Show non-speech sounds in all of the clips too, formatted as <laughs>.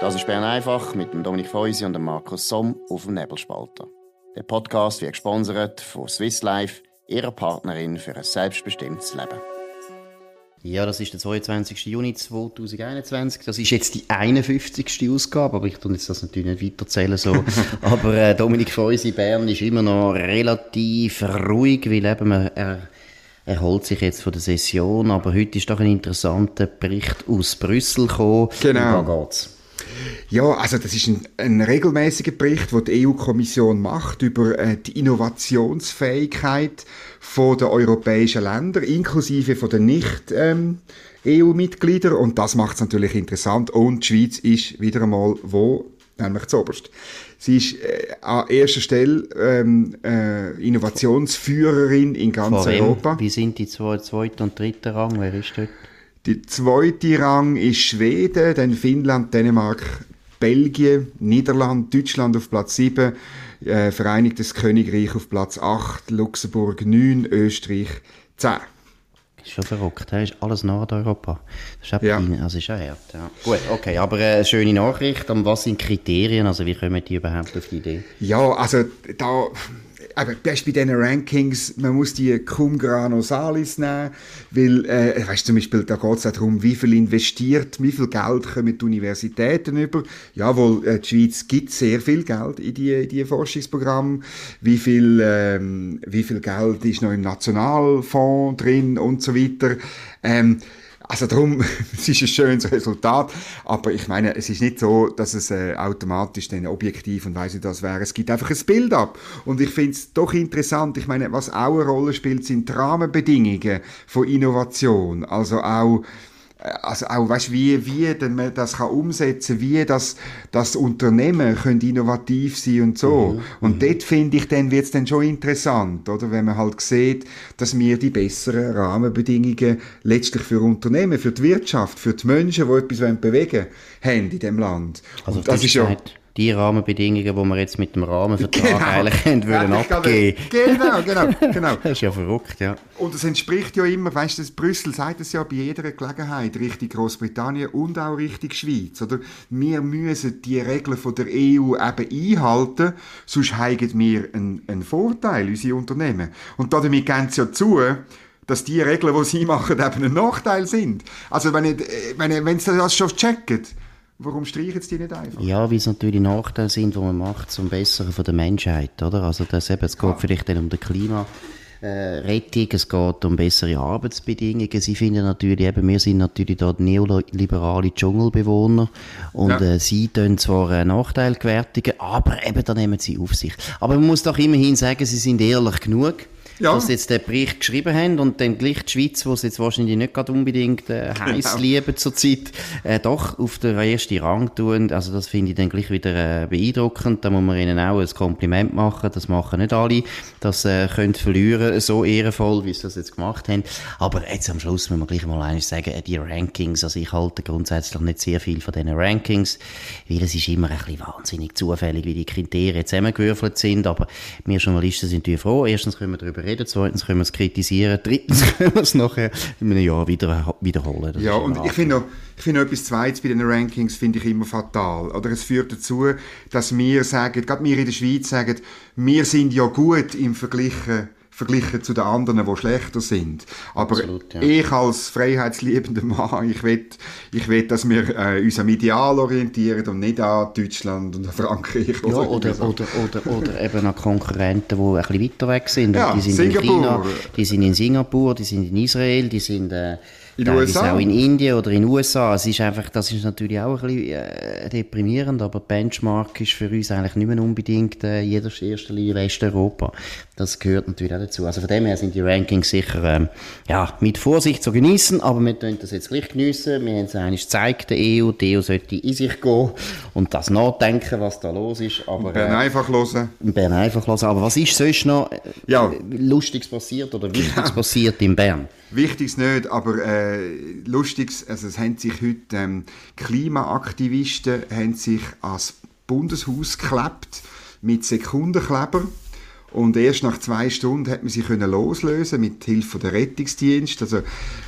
Das ist Bern einfach mit dem Dominik Feusi und dem Markus Somm auf dem Nebelspalter. Der Podcast wird gesponsert von Swiss Life, ihrer Partnerin für ein selbstbestimmtes Leben. Ja, das ist der 22. Juni 2021. Das ist jetzt die 51. Ausgabe, aber ich tue jetzt das natürlich nicht weiterzählen so. <laughs> aber äh, Dominik Feusi Bern ist immer noch relativ ruhig, weil eben man, er erholt sich jetzt von der Session. Aber heute ist doch ein interessanter Bericht aus Brüssel gekommen. Genau. Da geht's. Ja, also das ist ein, ein regelmäßiger Bericht, den die EU-Kommission macht über äh, die Innovationsfähigkeit von der europäischen Länder, inklusive von den nicht ähm, EU-Mitgliedern. Und das macht es natürlich interessant. Und die Schweiz ist wieder einmal wo? Nämlich zuoberst. Sie ist äh, an erster Stelle ähm, äh, Innovationsführerin in ganz Europa. Wie sind die zwei, zweite und dritte Rang? Wer ist dort? Der zweite Rang ist Schweden, dann Finnland, Dänemark, Belgien, Niederland, Deutschland auf Platz 7, äh, Vereinigtes Königreich auf Platz 8, Luxemburg 9, Österreich 10. Ist schon verrückt, das ist alles Nordeuropa. Das ist ja. Also ist ja hart. Ja. Gut, okay, aber eine äh, schöne Nachricht. Und was sind Kriterien? Also wie kommen die überhaupt auf die Idee? Ja, also da aber bei diesen Rankings, man muss die cum grano salis nehmen, weil, äh, weißt zum Beispiel, da geht es darum, wie viel investiert, wie viel Geld kommen die Universitäten über. Jawohl, äh, die Schweiz gibt sehr viel Geld in die, in die Forschungsprogramme. Wie viel, ähm, wie viel Geld ist noch im Nationalfonds drin und so weiter. Ähm, also darum, <laughs> es ist ein schönes Resultat, aber ich meine, es ist nicht so, dass es äh, automatisch dann objektiv und weiss nicht das wäre. Es gibt einfach ein Bild ab. Und ich finde es doch interessant, ich meine, was auch eine Rolle spielt, sind die Rahmenbedingungen von Innovation. Also auch also auch, weißt, wie, wie denn man das kann umsetzen, wie das, das Unternehmen können innovativ sein und so. Mhm. Und mhm. dort finde ich, dann wird's dann schon interessant, oder? Wenn man halt sieht, dass wir die besseren Rahmenbedingungen letztlich für Unternehmen, für die Wirtschaft, für die Menschen, die etwas bewegen wollen, haben in dem Land. Also und das ist ja, die Rahmenbedingungen, die wir jetzt mit dem Rahmenvertrag genau. eigentlich <laughs> haben wollen abgeben. Genau, genau, genau. <laughs> das ist ja verrückt, ja. Und es entspricht ja immer, weißt du, Brüssel sagt es ja bei jeder Gelegenheit, Richtung Großbritannien und auch Richtung Schweiz, oder? Wir müssen die Regeln von der EU eben einhalten, sonst haben wir einen, einen Vorteil, unsere Unternehmen. Und damit gehen sie ja zu, dass die Regeln, die sie machen, eben ein Nachteil sind. Also wenn, ich, wenn, wenn sie das schon checken, Warum streichen sie die nicht einfach? Ja, weil es natürlich Nachteile sind, die man macht zum Besseren von der Menschheit, oder? Also das eben, es geht ah. vielleicht dann um den Klima. Äh, Rettung, es geht um bessere Arbeitsbedingungen. Sie finden natürlich eben, wir sind natürlich dort neoliberale Dschungelbewohner und ja. äh, sie tun zwar einen Nachteil gewärtigen, aber eben da nehmen sie auf sich. Aber man muss doch immerhin sagen, sie sind ehrlich genug ja. dass sie jetzt den Bericht geschrieben haben und dann gleich die Schweiz, wo sie jetzt wahrscheinlich nicht gerade unbedingt äh, <laughs> heiß genau. lieben zurzeit, äh, doch auf den ersten Rang tun. Also das finde ich dann gleich wieder äh, beeindruckend. Da muss man ihnen auch ein Kompliment machen. Das machen nicht alle. Das äh, können verlieren, so ehrenvoll, wie sie das jetzt gemacht haben. Aber jetzt am Schluss müssen wir gleich mal eines sagen, äh, die Rankings, also ich halte grundsätzlich nicht sehr viel von diesen Rankings, weil es ist immer ein bisschen wahnsinnig zufällig, wie die Kriterien zusammengewürfelt sind. Aber wir Journalisten sind natürlich froh. Erstens können wir darüber reden, reden, zweitens können wir es kritisieren, drittens <laughs> können wir es nachher in einem Jahr wieder, wiederholen. Das ja, und ich finde noch, ich finde etwas Zweites bei den Rankings finde ich immer fatal. Oder es führt dazu, dass wir sagen, gerade wir in der Schweiz sagen, wir sind ja gut im Vergleich verglichen zu den anderen, die schlechter sind. Aber Absolut, ja. ich als freiheitsliebender Mann, <laughs> ich will, ich will dass wir äh, uns am Ideal orientieren und nicht an Deutschland und an Frankreich. Ja, oder, oder, oder, oder, oder eben an Konkurrenten, die ein bisschen weiter weg sind. Ja, die sind Singapur. in China, die sind in Singapur, die sind in Israel, die sind... Äh, in den USA? auch in Indien oder in den USA. Es ist einfach, das ist natürlich auch ein bisschen äh, deprimierend, aber Benchmark ist für uns eigentlich nicht mehr unbedingt äh, jeder erster Linie Westeuropa. Das gehört natürlich auch dazu. Also von dem her sind die Rankings sicher ähm, ja, mit Vorsicht zu genießen, aber wir können das jetzt gleich geniessen. Wir haben es eigentlich gezeigt, der EU, die EU sollte in sich gehen und das nachdenken, was da los ist. Aber, Bern äh, einfach hören. Bern einfach hören. Aber was ist sonst noch äh, ja. Lustiges passiert oder Wichtiges ja. passiert in Bern? Wichtiges nicht, aber äh, Lustiges, also es haben sich heute ähm, Klimaaktivisten haben sich ans Bundeshaus geklebt mit Sekundenkleber und erst nach zwei Stunden hat man sie können loslösen mit Hilfe der Rettungsdienst. Also,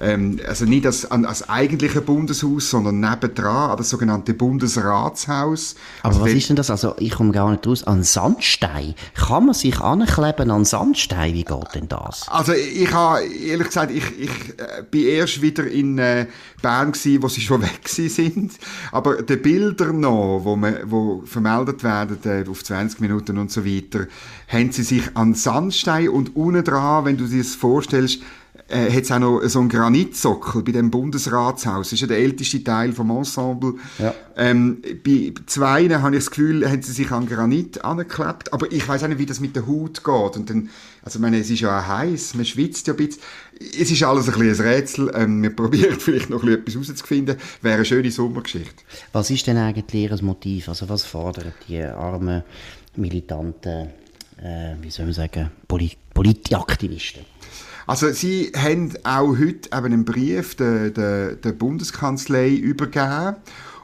ähm, also nicht als, als eigentliche Bundeshaus, sondern nebendran, an das sogenannte Bundesratshaus. Aber also was ist denn das? Also ich komme gar nicht raus. An Sandstein? Kann man sich ankleben an Sandstein? Wie geht denn das? Also ich habe, ehrlich gesagt, ich, ich äh, bin erst wieder in äh, Bern gewesen, wo sie schon <laughs> weg sind. Aber die Bilder noch, wo, man, wo vermeldet werden äh, auf 20 Minuten und so weiter, haben sie sich an Sandstein und unten dran, wenn du dir das vorstellst, äh, hat es auch noch so einen Granitsockel bei dem Bundesratshaus. Das ist ja der älteste Teil vom Ensemble. Ja. Ähm, bei zwei habe ich das Gefühl, haben sie sich an Granit angeklebt. Aber ich weiß auch nicht, wie das mit der Haut geht. Und dann, also ich meine, es ist ja auch heiß, man schwitzt ja ein bisschen. Es ist alles ein bisschen ein Rätsel. Ähm, wir <laughs> probieren vielleicht noch ein bisschen etwas herauszufinden. Wäre eine schöne Sommergeschichte. Was ist denn eigentlich ihr Motiv? Also was fordern die armen, militanten, äh, wie soll man sagen, Polit Politaktivisten? Also sie haben auch heute eben einen Brief der, der, der Bundeskanzlei übergeben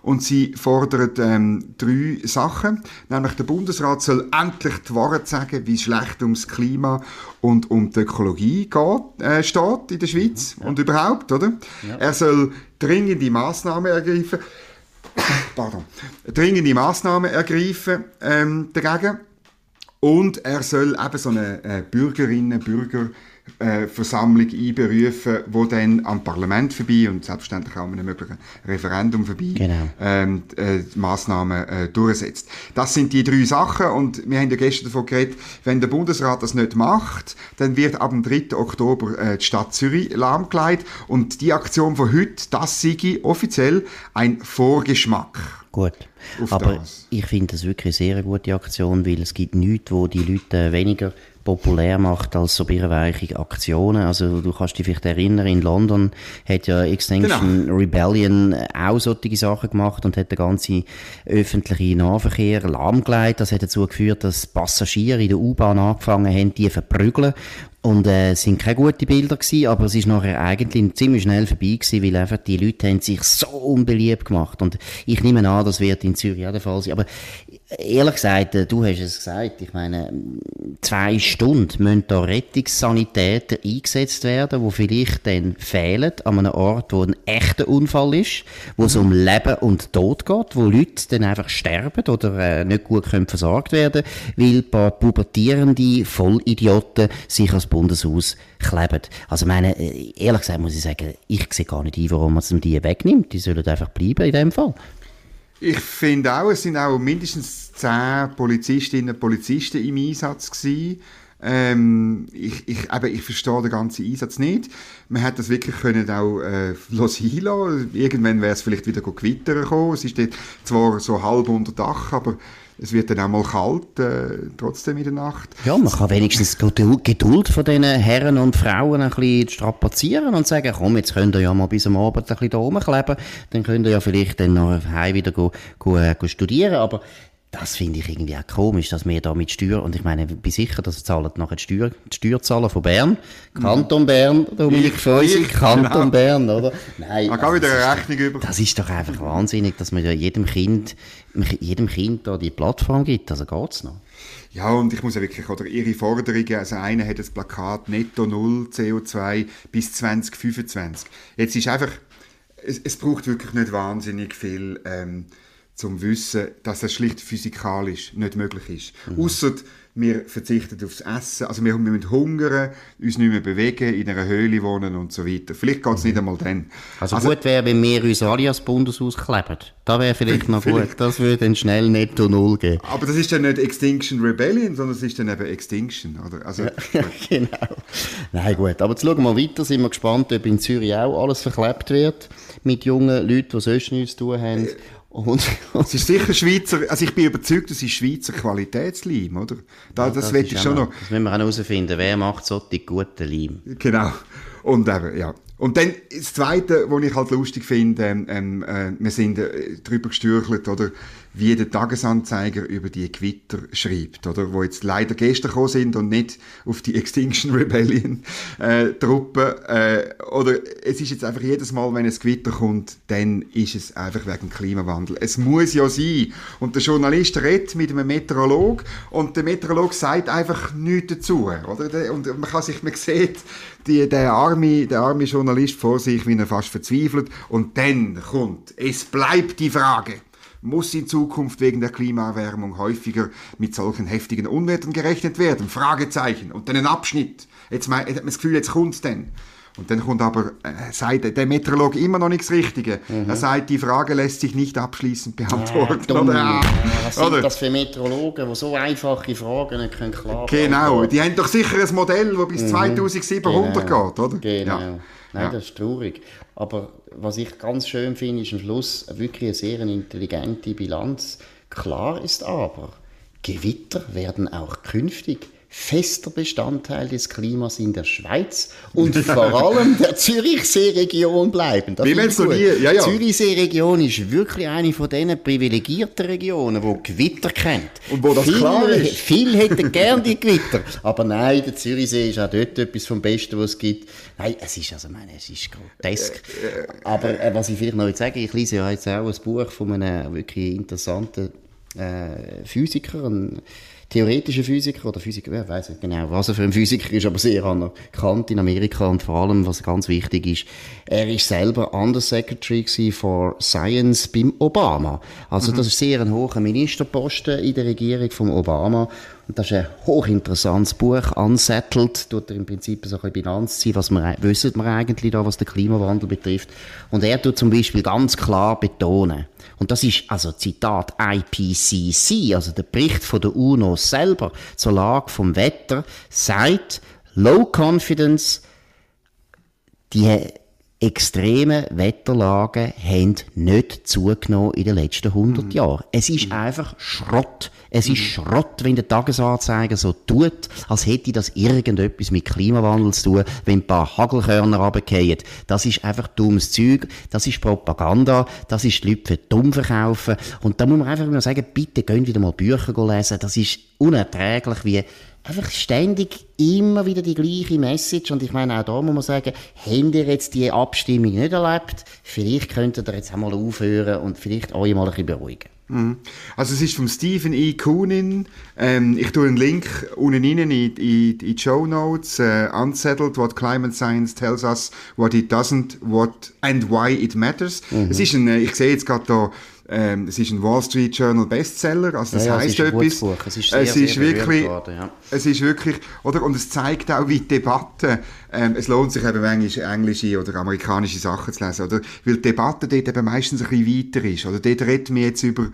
und sie fordern ähm, drei Sachen. Nämlich der Bundesrat soll endlich die Wahrheit sagen, wie schlecht ums Klima und um die Ökologie geht, äh, steht in der Schweiz ja. und überhaupt, oder? Ja. Er soll dringende Maßnahmen ergreifen. <coughs> Pardon. Dringende Maßnahmen ergreifen ähm, dagegen. Und er soll eben so eine äh, Bürgerinnen, Bürger äh, Versammlung einberufen, wo dann am Parlament vorbei und selbstverständlich auch an einem möglichen Referendum vorbei genau. ähm, äh, Massnahmen äh, durchsetzt. Das sind die drei Sachen und wir haben ja gestern davon geredet, wenn der Bundesrat das nicht macht, dann wird ab dem 3. Oktober äh, die Stadt Zürich lahmgelegt und die Aktion von heute, das sei offiziell ein Vorgeschmack. Gut. Aber das. ich finde das wirklich eine sehr gute Aktion, weil es gibt nichts, wo die Leute weniger populär macht als so birrenweiche Aktionen. Also du kannst dich vielleicht erinnern, in London hat ja Extinction genau. Rebellion auch solche Sachen gemacht und hat den ganzen öffentlichen Nahverkehr lahmgelegt. Das hat dazu geführt, dass Passagiere in der U-Bahn angefangen haben, die verprügeln und äh, es sind keine guten Bilder gewesen, aber es ist nachher eigentlich ziemlich schnell vorbei gewesen, weil einfach die Leute haben sich so unbeliebt gemacht. Und ich nehme an, das wird in Zürich auch der Fall sein. Aber ehrlich gesagt, äh, du hast es gesagt, ich meine, zwei Stunden müssen da Rettungssanitäter eingesetzt werden, wo vielleicht dann fehlen an einem Ort, wo ein echter Unfall ist, wo es um Leben und Tod geht, wo Leute dann einfach sterben oder äh, nicht gut können versorgt werden, weil ein paar pubertierende Vollidioten sich als Bundeshaus kleben. Also meine, äh, ehrlich gesagt muss ich sagen, ich sehe gar nicht ein, warum man die wegnimmt. Die sollen einfach bleiben in dem Fall. Ich finde auch, es sind auch mindestens zehn Polizistinnen und Polizisten im Einsatz gewesen. Ähm, ich, ich, eben, ich verstehe den ganzen Einsatz nicht. Man hätte das wirklich können auch äh, lassen. Irgendwann wäre es vielleicht wieder gewittern gekommen. Es ist zwar so halb unter Dach, aber es wird dann auch mal kalt, äh, trotzdem in der Nacht. Ja, man kann wenigstens die Geduld von diesen Herren und Frauen ein bisschen strapazieren und sagen, komm, jetzt könnt ihr ja mal bis am Abend ein bisschen da rumkleben, dann könnt ihr ja vielleicht dann heim wieder go, go, äh, go studieren, aber das finde ich irgendwie auch komisch, dass wir da mit Steuer, und ich meine, ich bin sicher, dass zahlen nachher die, Steuer, die Steuerzahler von Bern, Kanton Bern, Dominik Feusi, Kanton genau. Bern, oder? Nein. Man kann wieder eine Rechnung über. Das ist doch einfach wahnsinnig, dass man ja jedem Kind, jedem Kind da die Plattform gibt, also geht's noch. Ja, und ich muss ja wirklich, oder ihre Forderungen, also einer hat das Plakat Netto Null CO2 bis 2025. Jetzt ist einfach, es, es braucht wirklich nicht wahnsinnig viel, ähm, zum Wissen, dass das schlicht physikalisch nicht möglich ist. Mhm. Ausser wir verzichten aufs Essen, also wir, müssen hungern, uns nicht mehr bewegen, in einer Höhle wohnen und so weiter. Vielleicht geht es mhm. nicht einmal dann. Also, also gut wäre, wenn wir uns alle als Bundeshaus kleben. Da wäre vielleicht noch gut. Das würde dann schnell netto null geben. Aber das ist dann nicht Extinction Rebellion, sondern es ist dann eben Extinction, oder? Also, ja, <laughs> genau. Nein, gut. Aber jetzt schauen wir mal weiter. Sind wir gespannt, ob in Zürich auch alles verklebt wird mit jungen Leuten, die sonst nichts zu tun haben. Äh, und, es ist sicher Schweizer, also ich bin überzeugt, das ist Schweizer Qualitätsleim, oder? Da, ja, das, das will ich schon noch. Das müssen wir auch herausfinden, wer macht so die guten Leim. Genau. Und eben, ja. Und dann das Zweite, was ich halt lustig finde, ähm, ähm äh, wir sind äh, drüber gestürchelt, oder wie der Tagesanzeiger über die Gewitter schreibt, oder wo jetzt leider gestern gekommen sind und nicht auf die Extinction Rebellion äh, Truppen. Äh, oder es ist jetzt einfach jedes Mal, wenn es Gewitter kommt, dann ist es einfach wegen Klimawandel. Es muss ja sein. Und der Journalist redet mit einem Meteorolog und der Meteorolog sagt einfach nichts dazu, oder? Und man kann sich, man sieht die, der arme, der arme Journalist vor sich, wie er fast verzweifelt. Und dann kommt, es bleibt die Frage muss in Zukunft wegen der Klimaerwärmung häufiger mit solchen heftigen Unwettern gerechnet werden? Fragezeichen. Und dann ein Abschnitt. Jetzt hat man das Gefühl, jetzt kommt es denn. Und dann kommt aber, äh, sagt der Meteorolog immer noch nichts Richtige. Mhm. Er sagt, die Frage lässt sich nicht abschließend beantworten. Ja, oder? Ja, was sind oder? das für Meteorologen, die so einfache Fragen nicht können klar Genau, die haben doch sicher ein Modell, das bis mhm. 2700 genau. geht, oder? Genau. Ja. Nein, ja. das ist traurig. Aber was ich ganz schön finde, ist am Schluss wirklich eine sehr intelligente Bilanz. Klar ist aber, Gewitter werden auch künftig fester Bestandteil des Klimas in der Schweiz und vor allem der Zürichseeregion bleiben. Das Wie wenn so nie, ja, ja. Zürichseeregion ist wirklich eine von diesen privilegierten Regionen, wo Gewitter kennt. Und wo das viel, klar ist. Viele hätten <laughs> gern die Gewitter, aber nein, der Zürichsee ist auch dort etwas vom Besten, was es gibt. Nein, es ist also, meine, es ist grotesk. Äh, äh, aber äh, was ich vielleicht noch sagen, ich lese ja jetzt auch ein Buch von einem wirklich interessanten äh, Physiker, ein theoretischer Physiker oder Physiker, wer weiß nicht genau, was er für ein Physiker ist, aber sehr anerkannt in Amerika und vor allem, was ganz wichtig ist, er ist selber Undersecretary for Science beim Obama. Also mhm. das ist sehr ein hoher Ministerposten in der Regierung von Obama das ist ein hochinteressantes Buch, Unsettled, tut er im Prinzip so ein Bilanz ziehen, was wir, wissen wir eigentlich da, was den Klimawandel betrifft. Und er tut zum Beispiel ganz klar betonen, und das ist also Zitat IPCC, also der Bericht von der UNO selber zur Lage vom Wetter, sagt, Low Confidence, die extreme Wetterlagen haben nicht zugenommen in den letzten 100 mhm. Jahren. Es ist mhm. einfach Schrott. Es ist Schrott, wenn der Tagesanzeiger so tut, als hätte das irgendetwas mit Klimawandel zu tun, wenn ein paar Hagelkörner runterfallen. Das ist einfach dummes Zeug, das ist Propaganda, das ist die Leute für dumm verkaufen. Und da muss man einfach immer sagen, bitte gehen wieder mal Bücher lesen. Das ist unerträglich, wie einfach ständig immer wieder die gleiche Message. Und ich meine, auch da muss man sagen, habt ihr jetzt die Abstimmung nicht erlebt? Vielleicht könntet ihr jetzt einmal aufhören und vielleicht euch mal ein bisschen beruhigen. Mhm. Also es ist von Stephen E. Koonin. Ähm, ich tue einen Link unten rein in, in, in die Show Notes. Uh, Unsettled, what climate science tells us, what it doesn't, what and why it matters. Mhm. Es ist ein, äh, ich sehe jetzt gerade da ähm, es ist ein Wall Street Journal Bestseller, also das ja, heißt ja, etwas. Es ist, sehr, es ist sehr wirklich, worden, ja. es ist wirklich, oder und es zeigt auch, wie die Debatte, ähm, es lohnt sich eben manchmal englische oder amerikanische Sachen zu lesen, oder, weil die Debatte dort eben meistens ein bisschen weiter ist, oder dort reden wir jetzt über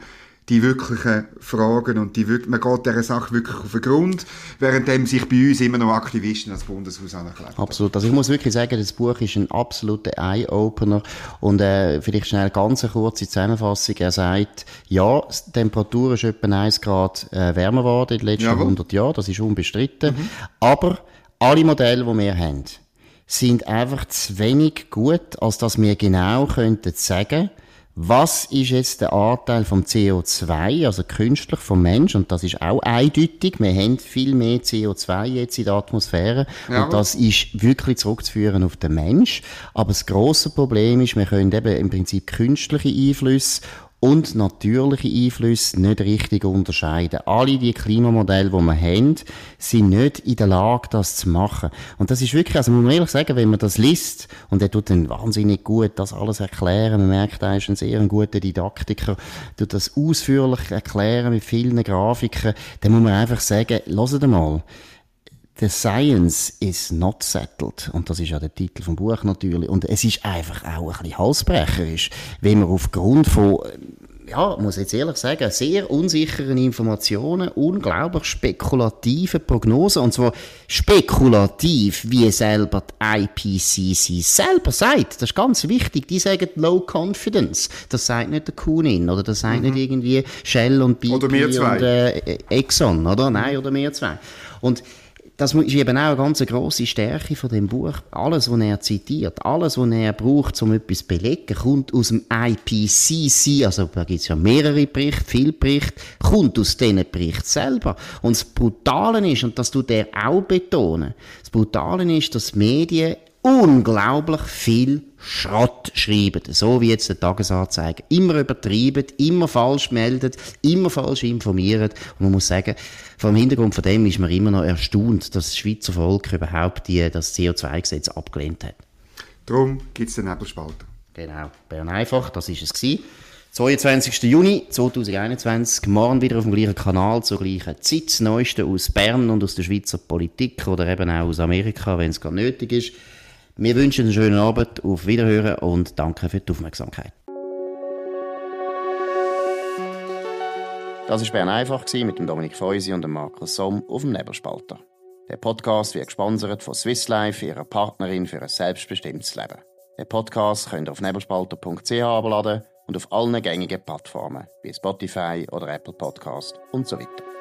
die wirklichen Fragen und die, man geht dieser Sache wirklich auf den Grund, während sich bei uns immer noch Aktivisten als Bundeshaus anerkennen. Absolut. Also ich muss wirklich sagen, das Buch ist ein absoluter Eye-Opener und äh, vielleicht schnell ganz eine kurze Zusammenfassung. Er sagt, ja, die Temperatur ist etwa 1 Grad äh, wärmer geworden in den letzten Jawohl. 100 Jahren, das ist unbestritten, mhm. aber alle Modelle, die wir haben, sind einfach zu wenig gut, als dass wir genau könnten sagen, was ist jetzt der Anteil vom CO2, also künstlich vom Mensch, und das ist auch eindeutig, wir haben viel mehr CO2 jetzt in der Atmosphäre, ja. und das ist wirklich zurückzuführen auf den Mensch, aber das große Problem ist, wir können eben im Prinzip künstliche Einflüsse und natürliche Einflüsse nicht richtig unterscheiden. Alle die Klimamodelle, die wir haben, sind nicht in der Lage, das zu machen. Und das ist wirklich, also muss man ehrlich sagen, wenn man das liest, und er tut dann wahnsinnig gut das alles erklären, man merkt, er ist ein sehr guter Didaktiker, tut das ausführlich erklären mit vielen Grafiken, dann muss man einfach sagen, hört mal, The Science is not settled. Und das ist ja der Titel vom Buch natürlich. Und es ist einfach auch ein bisschen halsbrecherisch, wenn man aufgrund von, ja, muss ich jetzt ehrlich sagen, sehr unsicheren Informationen, unglaublich spekulativen Prognosen, und zwar spekulativ, wie selber die IPCC selber sagt. Das ist ganz wichtig. Die sagen Low Confidence. Das sagt nicht der Kunin, oder das sagt mhm. nicht irgendwie Shell und BP und äh, Exxon, oder? Nein, oder mehr zwei. Und das ist eben auch eine ganz grosse Stärke von dem Buch. Alles, was er zitiert, alles, was er braucht, um etwas zu belegen, kommt aus dem IPCC, also da gibt es ja mehrere Berichte, viele Berichte, kommt aus diesen Berichten selber. Und das Brutale ist, und das tut er auch betonen, das Brutale ist, dass Medien unglaublich viel Schrott schreiben. So wie jetzt der Tagesanzeiger. Immer übertrieben, immer falsch meldet, immer falsch informiert. Und man muss sagen, vor dem Hintergrund von dem ist man immer noch erstaunt, dass das Schweizer Volk überhaupt die, das CO2-Gesetz abgelehnt hat. Darum gibt es den Nebelspalter. Genau. Bern einfach, das ist es gewesen. 22. Juni 2021, morgen wieder auf dem gleichen Kanal, zur gleichen Zeit. Das Neueste aus Bern und aus der Schweizer Politik oder eben auch aus Amerika, wenn es gerade nötig ist. Wir wünschen einen schönen Abend, auf Wiederhören und danke für die Aufmerksamkeit. Das war Bern einfach mit Dominik Feusi und Markus Somm auf dem Nebelspalter. Der Podcast wird gesponsert von Swiss Life, ihrer Partnerin für ein selbstbestimmtes Leben. Den Podcast könnt ihr auf nebelspalter.ch abladen und auf allen gängigen Plattformen wie Spotify oder Apple Podcast und so weiter.